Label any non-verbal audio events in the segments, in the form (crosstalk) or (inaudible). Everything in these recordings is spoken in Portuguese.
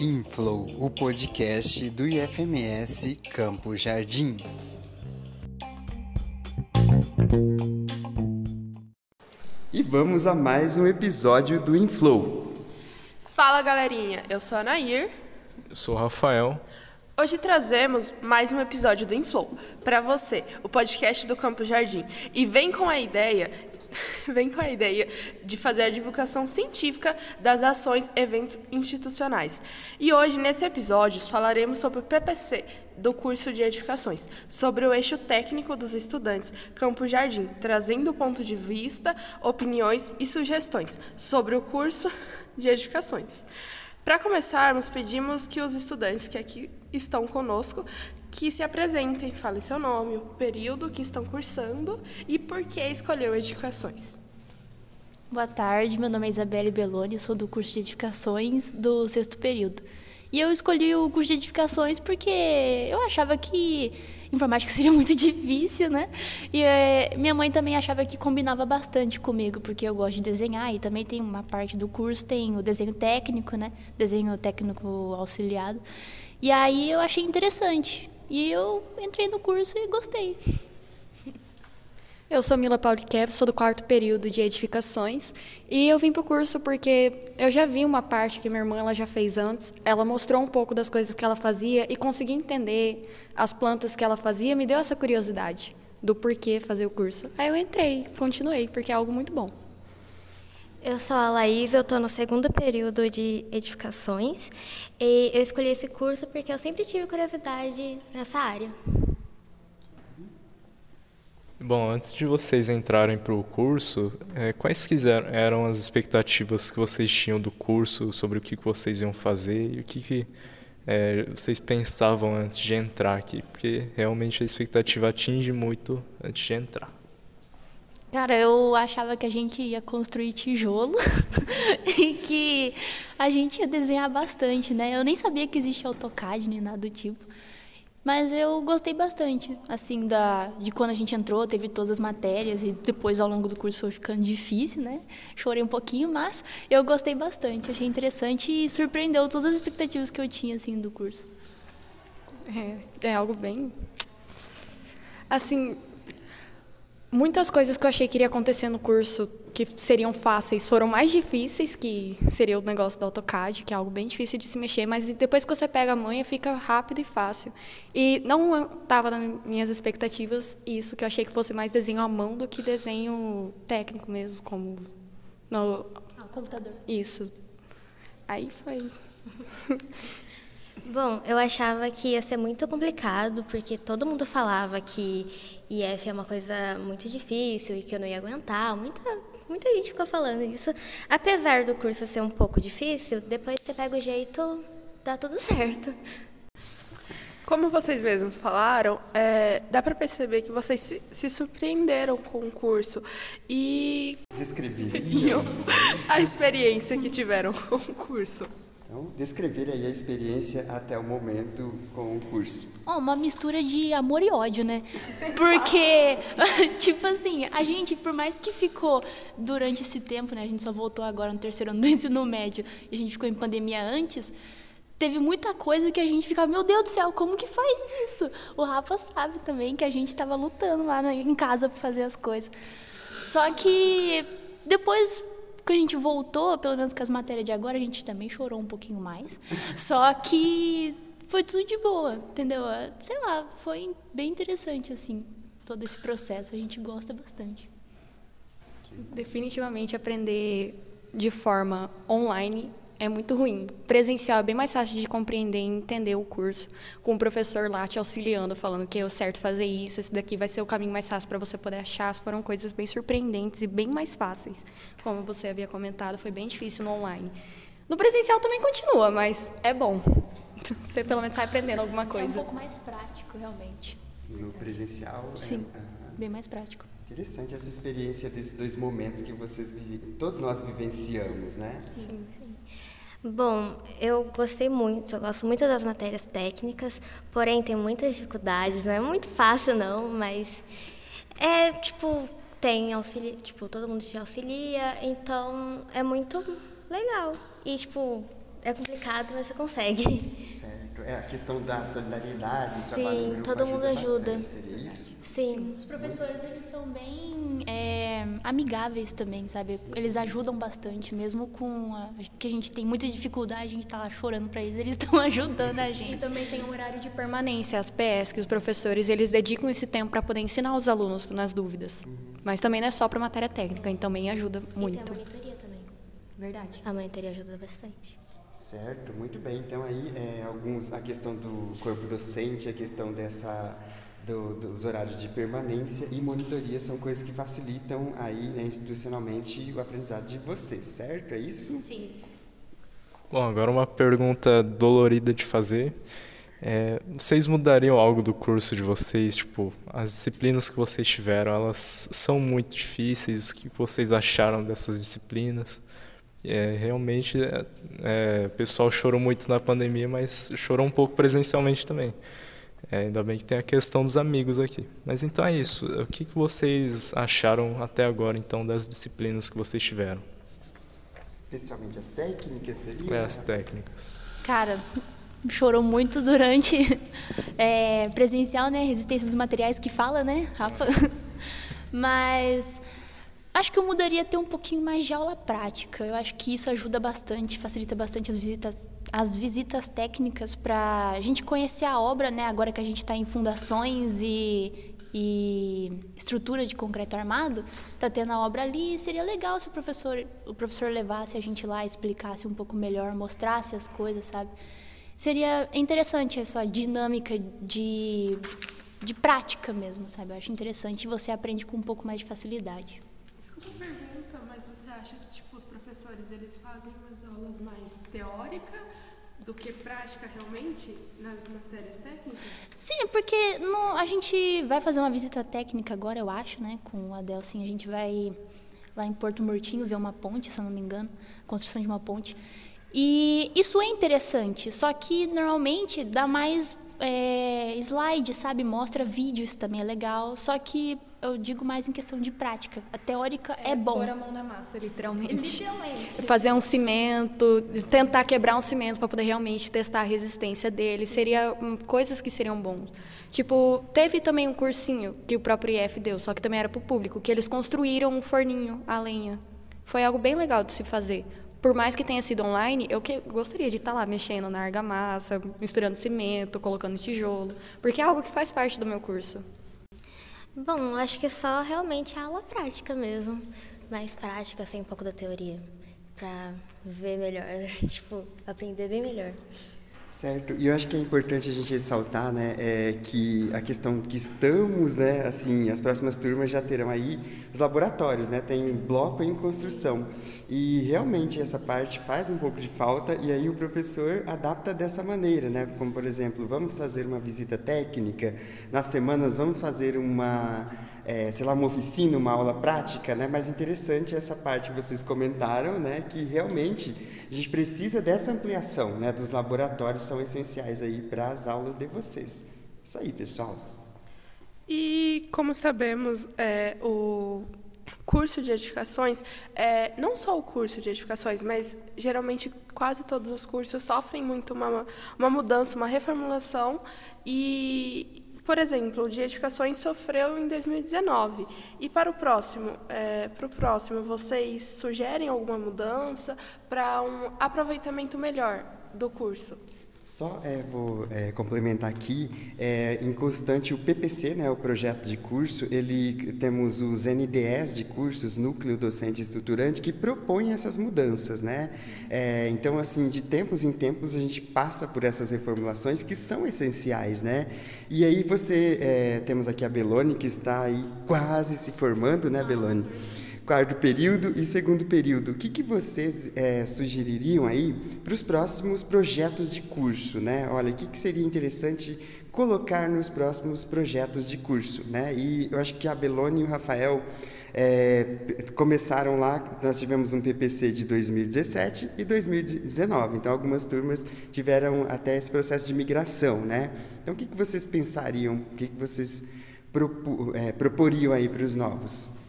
Inflow, o podcast do IFMS Campo Jardim. E vamos a mais um episódio do Inflow. Fala galerinha, eu sou a Nair. Eu sou o Rafael. Hoje trazemos mais um episódio do Inflow para você, o podcast do Campo Jardim. E vem com a ideia (laughs) vem com a ideia de fazer a divulgação científica das ações eventos institucionais. E hoje, nesse episódio, falaremos sobre o PPC do curso de edificações, sobre o eixo técnico dos estudantes Campo Jardim, trazendo ponto de vista, opiniões e sugestões sobre o curso (laughs) de edificações. Para começarmos, pedimos que os estudantes que aqui estão conosco que se apresentem, falem seu nome, o período que estão cursando e por que escolheu edificações. Boa tarde, meu nome é Isabelle Belloni, sou do curso de edificações do sexto período. E eu escolhi o curso de edificações porque eu achava que informática seria (laughs) muito difícil, né? E é, minha mãe também achava que combinava bastante comigo, porque eu gosto de desenhar e também tem uma parte do curso, tem o desenho técnico, né? Desenho técnico auxiliado. E aí eu achei interessante. E eu entrei no curso e gostei. Eu sou Mila Paulikev, sou do quarto período de edificações e eu vim para o curso porque eu já vi uma parte que minha irmã ela já fez antes. Ela mostrou um pouco das coisas que ela fazia e consegui entender as plantas que ela fazia, me deu essa curiosidade do porquê fazer o curso. Aí eu entrei, continuei, porque é algo muito bom. Eu sou a Laís, eu estou no segundo período de edificações e eu escolhi esse curso porque eu sempre tive curiosidade nessa área. Bom, antes de vocês entrarem para o curso, é, quais eram as expectativas que vocês tinham do curso, sobre o que vocês iam fazer e o que, que é, vocês pensavam antes de entrar aqui? Porque realmente a expectativa atinge muito antes de entrar. Cara, eu achava que a gente ia construir tijolo (laughs) e que a gente ia desenhar bastante, né? Eu nem sabia que existia AutoCAD nem nada do tipo. Mas eu gostei bastante, assim, da, de quando a gente entrou, teve todas as matérias e depois ao longo do curso foi ficando difícil, né? Chorei um pouquinho, mas eu gostei bastante, achei interessante e surpreendeu todas as expectativas que eu tinha, assim, do curso. É, é algo bem... Assim, Muitas coisas que eu achei que iria acontecer no curso que seriam fáceis foram mais difíceis, que seria o negócio do AutoCAD, que é algo bem difícil de se mexer, mas depois que você pega a manha, fica rápido e fácil. E não estava nas minhas expectativas isso, que eu achei que fosse mais desenho à mão do que desenho técnico mesmo, como no ah, computador. Isso. Aí foi. (laughs) Bom, eu achava que ia ser muito complicado, porque todo mundo falava que IF é uma coisa muito difícil e que eu não ia aguentar. Muita, muita gente ficou falando isso. Apesar do curso ser um pouco difícil, depois você pega o jeito, dá tudo certo. Como vocês mesmos falaram, é, dá para perceber que vocês se, se, surpreenderam com o curso e descreveriam (laughs) a experiência que tiveram com o curso. Então, descrever aí a experiência até o momento com o curso. Oh, uma mistura de amor e ódio, né? Porque, (laughs) tipo assim, a gente, por mais que ficou durante esse tempo, né? A gente só voltou agora no terceiro ano do (laughs) ensino médio e a gente ficou em pandemia antes. Teve muita coisa que a gente ficava, meu Deus do céu, como que faz isso? O Rafa sabe também que a gente estava lutando lá em casa para fazer as coisas. Só que depois que a gente voltou, pelo menos com as matérias de agora, a gente também chorou um pouquinho mais. Só que foi tudo de boa, entendeu? Sei lá, foi bem interessante, assim, todo esse processo. A gente gosta bastante. Definitivamente aprender de forma online é muito ruim. Presencial é bem mais fácil de compreender e entender o curso, com o professor lá te auxiliando, falando que é o certo fazer isso, esse daqui vai ser o caminho mais fácil para você poder achar. Foram coisas bem surpreendentes e bem mais fáceis. Como você havia comentado, foi bem difícil no online. No presencial também continua, mas é bom. (laughs) Você pelo menos sai aprendendo alguma coisa. É um pouco mais prático, realmente. No presencial? Sim, é, bem mais prático. Interessante essa experiência desses dois momentos que vocês todos nós vivenciamos, né? Sim, sim. Bom, eu gostei muito, eu gosto muito das matérias técnicas, porém tem muitas dificuldades, não é muito fácil não, mas é tipo, tem auxílio, tipo, todo mundo te auxilia, então é muito legal. E tipo, é complicado, mas você consegue. Certo. É a questão da solidariedade, Sim, trabalho em grupo todo mundo ajuda. bastante, Seria isso? Sim. Os professores, eles são bem amigáveis também, sabe? Eles ajudam bastante, mesmo com a, que a gente tem muita dificuldade, a gente tá lá chorando pra eles, eles (laughs) estão ajudando a E gente. também tem um horário de permanência, as PS, que os professores eles dedicam esse tempo para poder ensinar os alunos nas dúvidas. Mas também não é só para matéria técnica, e também ajuda muito. E tem a monitoria também. Verdade. A monitoria ajuda bastante. Certo, muito bem. Então aí é, alguns a questão do corpo docente, a questão dessa do- dos horários de permanência e monitoria são coisas que facilitam aí né, institucionalmente o aprendizado de vocês, certo? É isso? Sim. Bom, agora uma pergunta dolorida de fazer. É, vocês mudariam algo do curso de vocês? Tipo, as disciplinas que vocês tiveram, elas são muito difíceis. O que vocês acharam dessas disciplinas? É, realmente, é, é, o pessoal chorou muito na pandemia, mas chorou um pouco presencialmente também. É, ainda bem que tem a questão dos amigos aqui. Mas então é isso. O que que vocês acharam até agora, então, das disciplinas que vocês tiveram? Especialmente as técnicas, seria? É, as técnicas. Cara, chorou muito durante (laughs) é, presencial, né? Resistência dos materiais que fala, né, Rafa? (laughs) Mas acho que eu mudaria ter um pouquinho mais de aula prática. Eu acho que isso ajuda bastante, facilita bastante as visitas, as visitas técnicas para a gente conhecer a obra, né? Agora que a gente está em fundações e, e estrutura de concreto armado, tá tendo a obra ali. Seria legal se o professor, o professor levasse a gente lá, explicasse um pouco melhor, mostrasse as coisas, sabe? Seria interessante essa dinâmica de, de prática mesmo, sabe? Eu acho interessante e você aprende com um pouco mais de facilidade. Desculpa a pergunta, mas você acha que tipo os professores eles fazem umas aulas mais teóricas do que prática realmente nas matérias técnicas? Sim, porque no- a gente vai fazer uma visita técnica agora, eu acho, né? Com o Adelson, a gente vai lá em Porto Murtinho ver uma ponte, se eu não me engano, construção de uma ponte. E isso é interessante, só que normalmente dá mais é, slide, sabe? Mostra vídeos também é legal, só que eu digo mais em questão de prática. A teórica é, bom. Pôr a mão na massa, literalmente. Literalmente. Fazer um cimento, tentar quebrar um cimento para poder realmente testar a resistência dele, seria hum, coisas que seriam bons. Tipo, teve também um cursinho que o próprio IF deu, só que também era para o público, que eles construíram um forninho a lenha. Foi algo bem legal de se fazer. Por mais que tenha sido online, eu que gostaria de estar lá mexendo na argamassa, misturando cimento, colocando tijolo, porque é algo que faz parte do meu curso. Bom, acho que é só realmente a aula prática mesmo. Mais prática, sem um pouco da teoria. Pra ver melhor, (laughs) tipo, aprender bem melhor. Certo, e eu acho que é importante a gente ressaltar, né, é, que a questão que estamos, né, assim, as próximas turmas já terão aí os laboratórios, né, tem bloco em construção, e realmente essa parte faz um pouco de falta, e aí o professor adapta dessa maneira, né, como por exemplo, vamos fazer uma visita técnica, nas semanas vamos fazer uma, é, sei lá, uma oficina, uma aula prática, né, mas interessante essa parte que vocês comentaram, né, que realmente a gente precisa dessa ampliação, né, dos laboratórios são essenciais aí para as aulas de vocês. Isso aí, pessoal. E como sabemos, é, o curso de edificações, é, não só o curso de edificações, mas geralmente quase todos os cursos sofrem muito uma, uma mudança, uma reformulação. E, por exemplo, o de edificações sofreu em 2019. E para o próximo, é, para o próximo, vocês sugerem alguma mudança para um aproveitamento melhor do curso? Só é, vou é, complementar aqui, é, em constante o PPC, né, o projeto de curso, ele temos os NDEs de cursos, Núcleo Docente Estruturante, que propõem essas mudanças, né? É, então, assim, de tempos em tempos a gente passa por essas reformulações que são essenciais, né? E aí você, é, temos aqui a Belone, que está aí quase se formando, né, Belone? Quarto período e segundo período. O que, que vocês é, sugeririam aí para os próximos projetos de curso, né? Olha, o que, que seria interessante colocar nos próximos projetos de curso, né? E eu acho que a Belone e o Rafael é, começaram lá, nós tivemos um PPC de 2017 e 2019. Então, algumas turmas tiveram até esse processo de migração, né? Então, o que, que vocês pensariam, o que, que vocês propo, é, proporiam aí para os novos?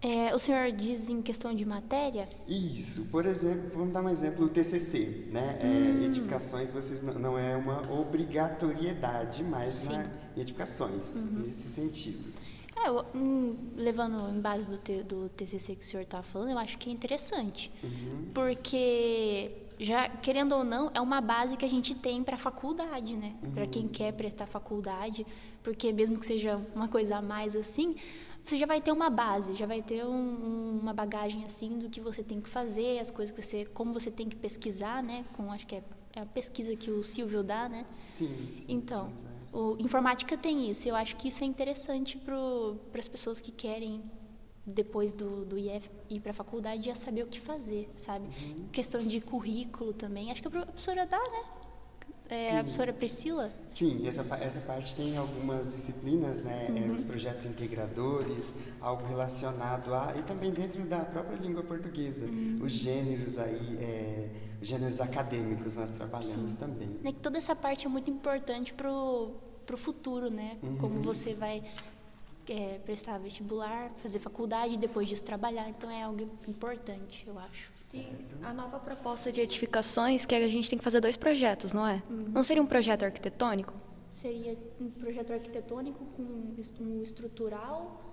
É, o senhor diz em questão de matéria? Isso, por exemplo, vamos dar um exemplo, o TCC, né? É, edificações, vocês não, não é uma obrigatoriedade mais Sim. na edificações, nesse sentido. É, eu, hum, levando em base do, T- do TCC que o senhor está falando, eu acho que é interessante. Porque, já querendo ou não, é uma base que a gente tem para a faculdade, né? Para quem quer prestar faculdade. Porque, mesmo que seja uma coisa a mais assim, você já vai ter uma base, já vai ter um- um- uma bagagem assim do que você tem que fazer, as coisas que você. como você tem que pesquisar, né? Com, acho que é, é a pesquisa que o Silvio dá, né? Sim, sim, Então, o informática tem isso. Eu acho que isso é interessante para as pessoas que querem, depois do, do IF, ir para a faculdade, já saber o que fazer, sabe? Uhum. Questão de currículo também. Acho que a professora dá, né? É, Sim. a professora Priscila? Sim, essa, essa parte tem algumas disciplinas, né? é, os projetos integradores, algo relacionado a. e também dentro da própria língua portuguesa. Os gêneros aí, é, os gêneros acadêmicos nós trabalhamos também. Né, que toda essa parte é muito importante pro, pro futuro, né? Como você vai é, prestar vestibular, fazer faculdade e depois disso trabalhar. Então é algo importante, eu acho. Sim, a nova proposta de edificações que a gente tem que fazer dois projetos, não é? Não seria um projeto arquitetônico? Seria um projeto arquitetônico com um estrutural,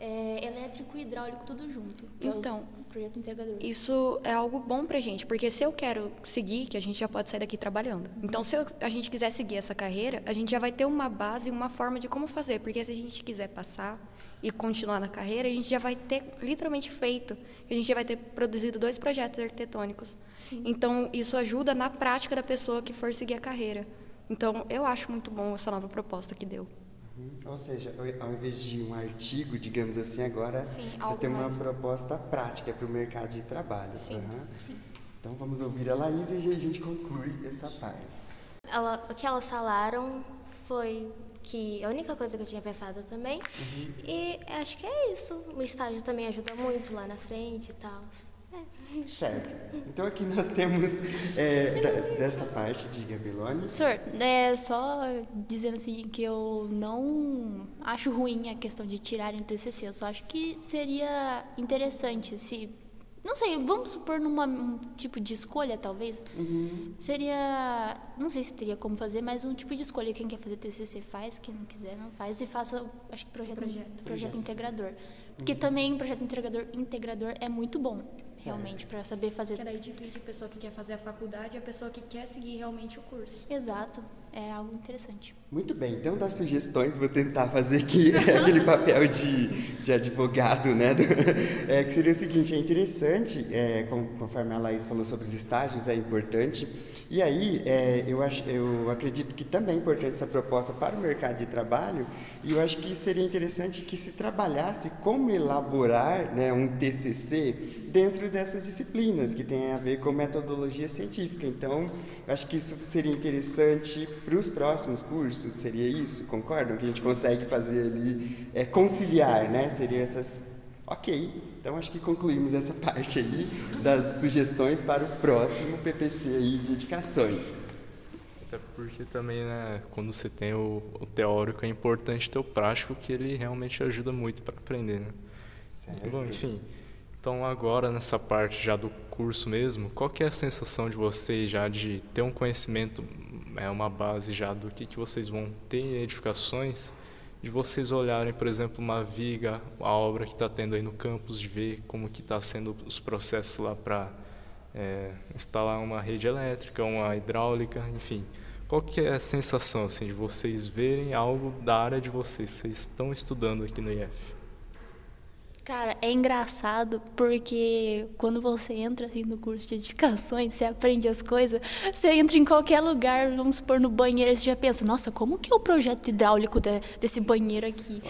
é, elétrico e hidráulico tudo junto. é Então, o projeto integrador. Isso é algo bom pra gente, porque se eu quero seguir, que a gente já pode sair daqui trabalhando. Então, se eu- a gente quiser seguir essa carreira, a gente já vai ter uma base, uma forma de como fazer, porque se a gente quiser passar e continuar na carreira, a gente já vai ter literalmente feito, a gente já vai ter produzido dois projetos arquitetônicos. Então, isso ajuda na prática da pessoa que for seguir a carreira. Então, eu acho muito bom essa nova proposta que deu. Uhum. Ou seja, ao- invés de um artigo, digamos assim, agora Sim, vocês algo têm uma mais- proposta prática para o mercado de trabalho. Sim, Aham. Então vamos ouvir a Laís e a gente conclui essa parte. Ela- o que elas falaram foi que a única coisa que eu tinha pensado também. E acho que é isso. O estágio também ajuda muito lá na frente e tal. Certo. Então aqui nós temos é, da- dessa parte de Gabilone. Senhor, é só dizendo assim que eu não acho ruim a questão de tirarem o TCC. Eu só acho que seria interessante se, não sei, vamos supor numa um tipo de escolha talvez. Uhum. Seria, não sei se teria como fazer, mas um tipo de escolha. Quem quer fazer TCC faz, quem não quiser não faz e faça, acho que projeto, projeto, integrador. Porque também projeto integrador, integrador é muito bom, realmente, para saber fazer. Que daí divide a pessoa que quer fazer a faculdade e a pessoa que quer seguir realmente o curso. Exato, é algo interessante. Muito bem, então das sugestões, vou tentar fazer aqui (laughs) aquele papel de, de advogado, né? do- é, que seria o seguinte, é interessante, é, com- conforme a Laís falou sobre os estágios, é importante. E aí, é, eu, acho, eu acredito que também é importante essa proposta para o mercado de trabalho, e eu acho que seria interessante que se trabalhasse como elaborar né, um TCC dentro dessas disciplinas, que tem a ver com metodologia científica. Então, eu acho que isso seria interessante para os próximos cursos, seria isso? Concordam? Que a gente consegue fazer ali, é, conciliar, né? Seria essas... Ok, então acho que concluímos essa (laughs) parte aí das sugestões para o próximo PPC aí de edificações. Até porque também, né, quando você tem o, o teórico, é importante ter o prático, que ele realmente ajuda muito para aprender, né? Bom, enfim. Então agora nessa parte já do curso mesmo, qual que é a sensação de vocês já de ter um conhecimento, é uma base já do que, que vocês vão ter em edificações, de vocês olharem, por exemplo, uma viga, a obra que está tendo aí no campus, de ver como que está sendo os processos lá para instalar uma rede elétrica, uma hidráulica, enfim. Qual que é a sensação assim, de vocês verem algo da área de vocês, vocês estão estudando aqui no IF? Cara, é engraçado porque quando você entra assim no curso de edificações, você aprende as coisas, você entra em qualquer lugar, vamos supor no banheiro, você já pensa, nossa, como que é o projeto hidráulico de- desse banheiro aqui?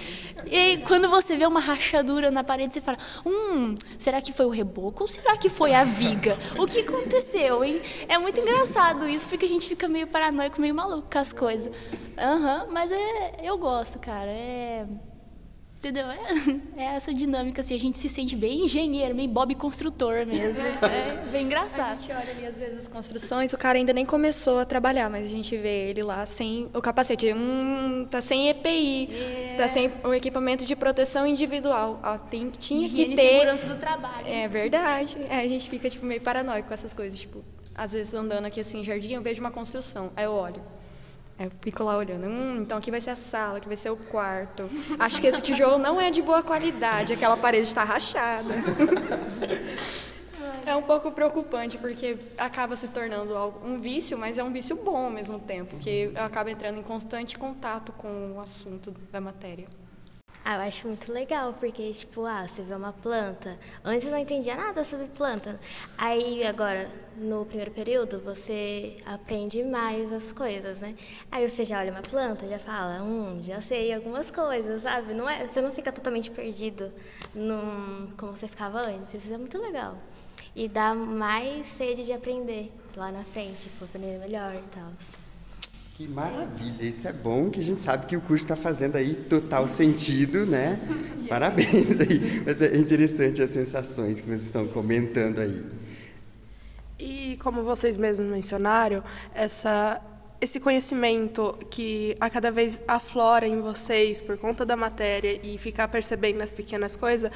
E quando você vê uma rachadura na parede, você fala, hum, será que foi o reboco ou será que foi a viga? O que aconteceu, hein? É muito engraçado isso, porque a gente fica meio paranoico, meio maluco com as coisas. Aham, mas é, eu gosto, cara, é... Entendeu? É, é, essa dinâmica, assim, a gente se sente bem engenheiro, meio Bob construtor mesmo. É, bem engraçado. A gente olha ali, às vezes, as construções, o cara ainda nem começou a trabalhar, mas a gente vê ele lá sem o capacete. Hum, tá sem EPI, é. tá sem o equipamento de proteção individual. Ó, tem, tinha Higiene que ter. segurança do trabalho. É verdade. É, a gente fica, tipo, meio paranoico com essas coisas. Tipo, às vezes andando aqui assim, em jardim, eu vejo uma construção. Aí eu olho. Aí eu fico lá olhando, hum, então aqui vai ser a sala, aqui vai ser o quarto. Acho que esse tijolo não é de boa qualidade, aquela parede está rachada. (laughs) É um pouco preocupante, porque acaba se tornando um vício, mas é um vício bom ao mesmo tempo, porque acaba entrando em constante contato com o assunto da matéria. Ah, eu acho muito legal, porque, tipo, ah, você vê uma planta. Antes eu não entendia nada sobre planta. Aí, agora, no primeiro período, você aprende mais as coisas, né? Aí você já olha uma planta, já fala, hum, já sei algumas coisas, sabe? Não é, você não fica totalmente perdido num, como você ficava antes. Isso é muito legal. E dá mais sede de aprender lá na frente, tipo, aprender melhor e tal. Que maravilha, isso é bom que a gente sabe que o curso está fazendo aí total sentido, né? (laughs) Parabéns aí. Mas é interessante as sensações que vocês estão comentando aí. E como vocês mesmos mencionaram, essa, esse conhecimento que a cada vez aflora em vocês por conta da matéria e ficar percebendo as pequenas coisas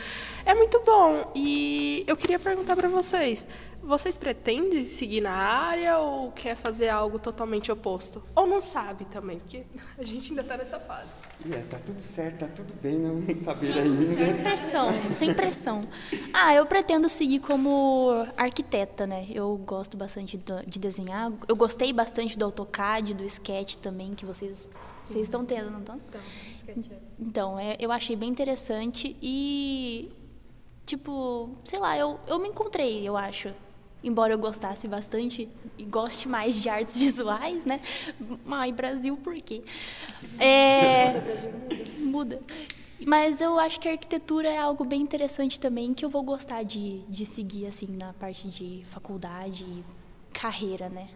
é muito bom. E eu queria perguntar para vocês: vocês pretendem seguir na área ou quer fazer algo totalmente oposto? Ou não sabe também, porque (laughs) a gente ainda está nessa fase. É, tá tudo certo, tá tudo bem, não saber ainda. Sem pressão, sem pressão. Ah, eu pretendo seguir como arquiteta, né? Eu gosto bastante de desenhar. Eu gostei bastante do AutoCAD, do Sketch também, que vocês, vocês estão tendo, não estão? Então, então é, eu achei bem interessante e, tipo, sei lá, eu, eu me encontrei, eu acho embora eu gostasse bastante e goste mais de artes (laughs) visuais, né? Ai, Brasil, por quê? É... muda. Mas eu acho que a arquitetura é algo bem interessante também, que eu vou gostar de, de seguir, assim, na parte de faculdade e carreira, né?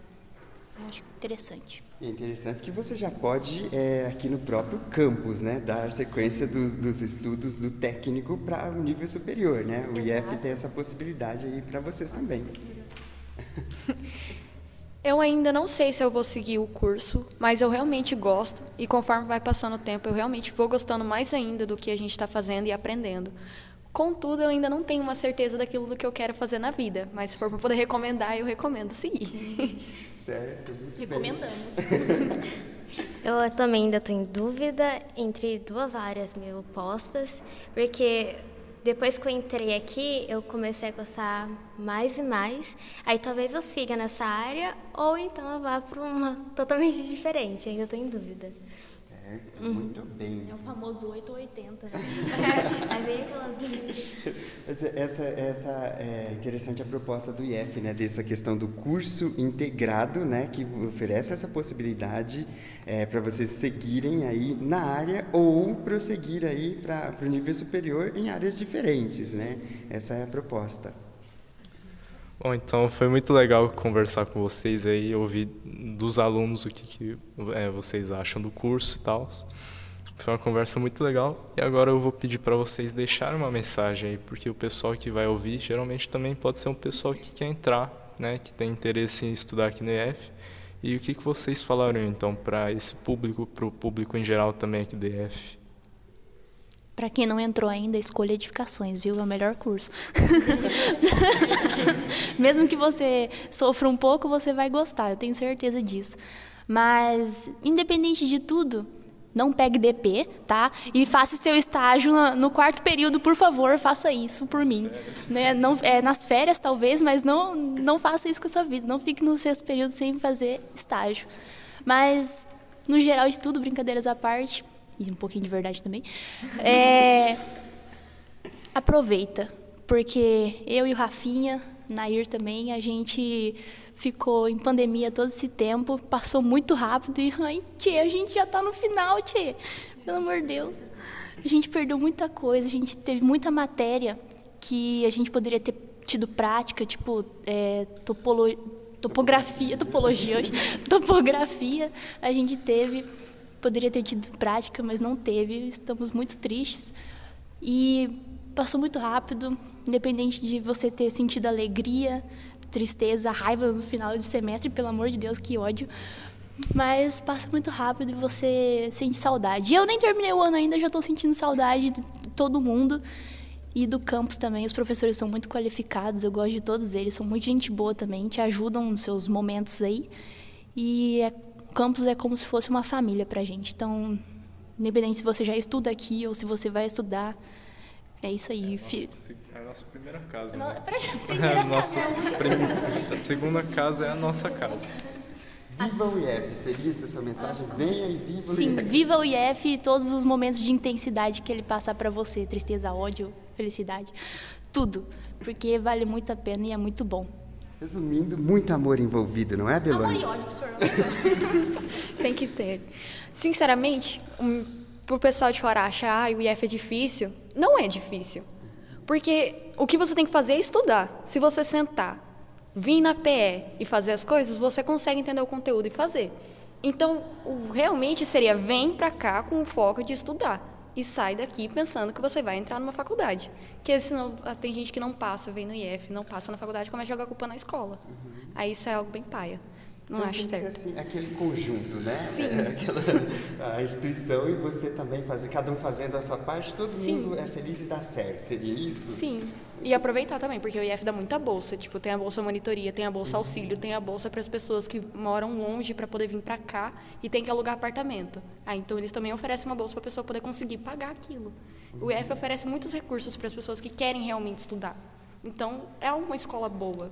Eu acho interessante. É interessante que você já pode, é, aqui no próprio campus, né, dar sequência dos, dos, estudos do técnico para o nível superior, né? O Exato. IF tem essa possibilidade aí para vocês também. (laughs) Eu ainda não sei se eu vou seguir o curso, mas eu realmente gosto e conforme vai passando o tempo, eu realmente vou gostando mais ainda do que a gente está fazendo e aprendendo. Contudo, eu ainda não tenho uma certeza daquilo do que eu quero fazer na vida, mas se for para poder recomendar, eu recomendo seguir. (laughs) Certo, muito Recomendamos. (laughs) Eu também ainda estou em dúvida entre duas áreas meio opostas, porque depois que eu entrei aqui, eu comecei a gostar mais e mais. Aí talvez eu siga nessa área ou então eu vá para uma (laughs) totalmente diferente. Ainda estou em dúvida. Certo, uhum. muito bem. É o famoso 8 ou 80. Né? (laughs) é, bem aquela essa, essa é interessante a proposta do IF, né, dessa questão do curso integrado, né, que oferece essa possibilidade é, para vocês seguirem aí na área ou prosseguir aí para o nível superior em áreas diferentes, né? Essa é a proposta. Bom, então foi muito legal conversar com vocês aí, ouvir dos alunos o que, que é, vocês acham do curso e tal. Foi uma conversa muito legal. E agora eu vou pedir para vocês deixarem uma mensagem aí, porque o pessoal que vai ouvir geralmente também pode ser um pessoal que quer entrar, né, que tem interesse em estudar aqui no IF. E o que, que vocês falaram então para esse público, para o público em geral também aqui do IF? Para quem não entrou ainda, escolha edificações, viu? É o melhor curso. (laughs) Mesmo que você sofra um pouco, você vai gostar, eu tenho certeza disso. Mas, independente de tudo, não pegue DP, tá? E faça seu estágio no, quarto período, por favor, faça isso por mim. Né? Não, é, nas férias, talvez, mas não, não faça isso com a sua vida. Não fique no sexto período sem fazer estágio. Mas, no geral de tudo, brincadeiras à parte, e um pouquinho de verdade também, é, aproveita. Porque eu e o Rafinha, Nair também, a gente ficou em pandemia todo esse tempo, passou muito rápido e, ai, tchê, a gente já tá no final, tchê. Pelo amor de Deus. A gente perdeu muita coisa, a gente teve muita matéria que a gente poderia ter tido prática, tipo, é, topografia, topologia (laughs) topografia, a gente teve, poderia ter tido prática, mas não teve, estamos muito tristes. E passou muito rápido, independente de você ter sentido alegria, tristeza, raiva no final de semestre, pelo amor de Deus, que ódio. Mas passa muito rápido e você sente saudade. Eu nem terminei o ano ainda, já estou sentindo saudade de todo mundo. E do campus também, os professores são muito qualificados, eu gosto de todos eles, são muito gente boa também, te ajudam nos seus momentos aí. E é, campus é como se fosse uma família pra gente. Então, independente se você já estuda aqui ou se você vai estudar, é isso aí. É a nossa, é a nossa primeira casa. Não, Né? (laughs) a primeira a, nossa, casa. prim- a segunda casa é a nossa casa. Viva o IEP, seria essa a sua mensagem? Venha e viva o Sim, IEP. viva o IF e todos os momentos de intensidade que ele passar pra você, tristeza, ódio, felicidade, tudo, porque vale muito a pena e é muito bom. Resumindo, muito amor envolvido, não é, Belone? Amor e ódio, professor. (laughs) Tem que ter. Sinceramente, um, pro pessoal de fora achar ah, o IF é difícil, não é difícil. Porque o que você tem que fazer é estudar. Se você sentar, vir na PE e fazer as coisas, você consegue entender o conteúdo e fazer. Então, o- realmente seria vem pra cá com o foco de estudar e sai daqui pensando que você vai entrar numa faculdade. Porque senão ah, tem gente que não passa, vem no IF, não passa na faculdade, começa a jogar culpa na escola. Aí isso é algo bem paia. Não Então, acho que certo. assim, aquele conjunto, né? Sim. É, aquela, a instituição e você também fazer, cada um fazendo a sua parte, todo Sim. mundo é feliz e dá certo. Seria isso? Sim. E aproveitar também, porque o IF dá muita bolsa. Tipo, tem a bolsa monitoria, tem a bolsa auxílio, tem a bolsa para as pessoas que moram longe para poder vir para cá e tem que alugar apartamento. Ah, então eles também oferecem uma bolsa para a pessoa poder conseguir pagar aquilo. O IF oferece muitos recursos para as pessoas que querem realmente estudar. Então, é uma escola boa.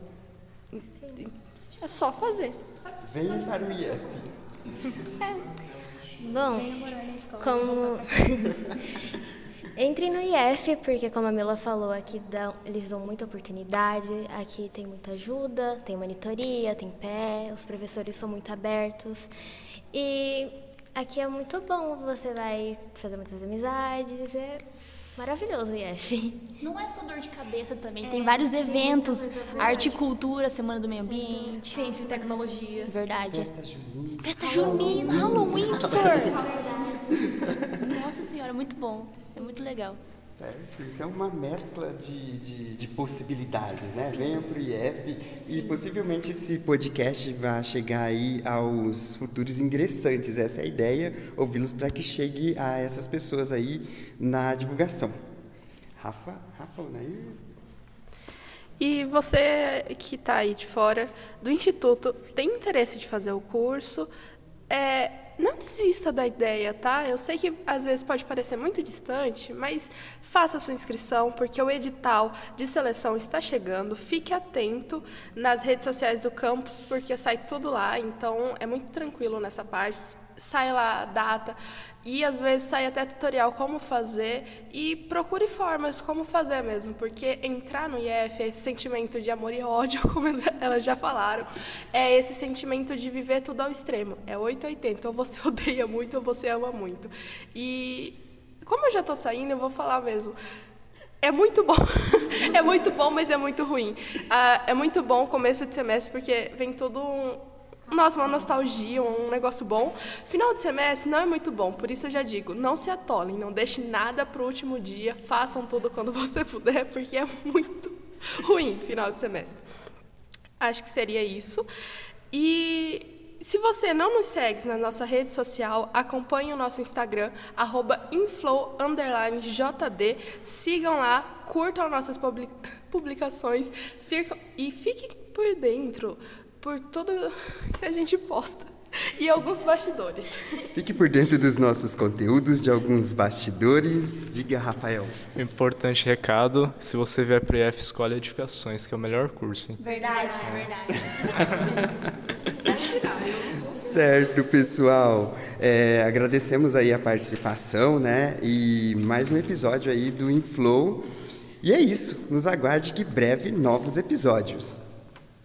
É só fazer. Venha para o IEP. Bom, como. (laughs) (laughs) Entre no IF, porque como a Mila falou, aqui dão, eles dão muita oportunidade, aqui tem muita ajuda, tem monitoria, tem pé, os professores são muito abertos. E aqui é muito bom, você vai fazer muitas amizades, é maravilhoso o IF. Não é só dor de cabeça também, tem vários eventos, arte e cultura, Semana do Meio Ambiente. Ciência e tecnologia. Verdade. Festa junina. Festa junina, Halloween, professor. Nossa senhora, muito bom. É muito legal. Certo? Então, uma mescla de, de, de possibilidades, né? Venham para o IF e possivelmente esse podcast vai chegar aí aos futuros ingressantes. Essa é a ideia, ouvi-los para que chegue a essas pessoas aí na divulgação. Rafa, Rafa, Onair? E você que está aí de fora do instituto, tem interesse de fazer o curso? É, não desista da ideia, tá? Eu sei que às vezes pode parecer muito distante, mas faça sua inscrição, porque o edital de seleção está chegando. Fique atento nas redes sociais do campus, porque sai tudo lá, então é muito tranquilo nessa parte. Sai lá data e às vezes sai até tutorial como fazer e procure formas como fazer mesmo, porque entrar no IF é esse sentimento de amor e ódio, (laughs) como elas já falaram, é esse sentimento de viver tudo ao extremo. É 880, ou você (laughs) odeia muito ou você ama muito. E como eu já tô saindo, eu vou falar mesmo. É muito bom. (laughs) é muito bom, mas é muito ruim. Ah, é muito bom o começo de semestre, porque vem todo um, nossa, uma nostalgia, um negócio bom. Final de semestre não é muito bom, por isso eu já digo, não se atolem, não deixe nada pro último dia, façam tudo quando (laughs) você puder, porque é muito (laughs) ruim final de semestre. Acho que seria isso. E se você não nos segue na nossa rede social, acompanhe o nosso Instagram, inflow_jd. Sigam lá, curtam nossas publi- publicações e fiquem por dentro por tudo que a gente posta. E alguns bastidores. Fique por dentro dos nossos conteúdos, de alguns bastidores. Diga, Rafael. Importante recado, se você vier para IF, escolhe Edificações, que é o melhor curso. Hein? Verdade, verdade. (laughs) Certo, pessoal. É, agradecemos aí a participação, né? E mais um episódio aí do Inflow. E é isso. Nos aguarde que breve novos episódios.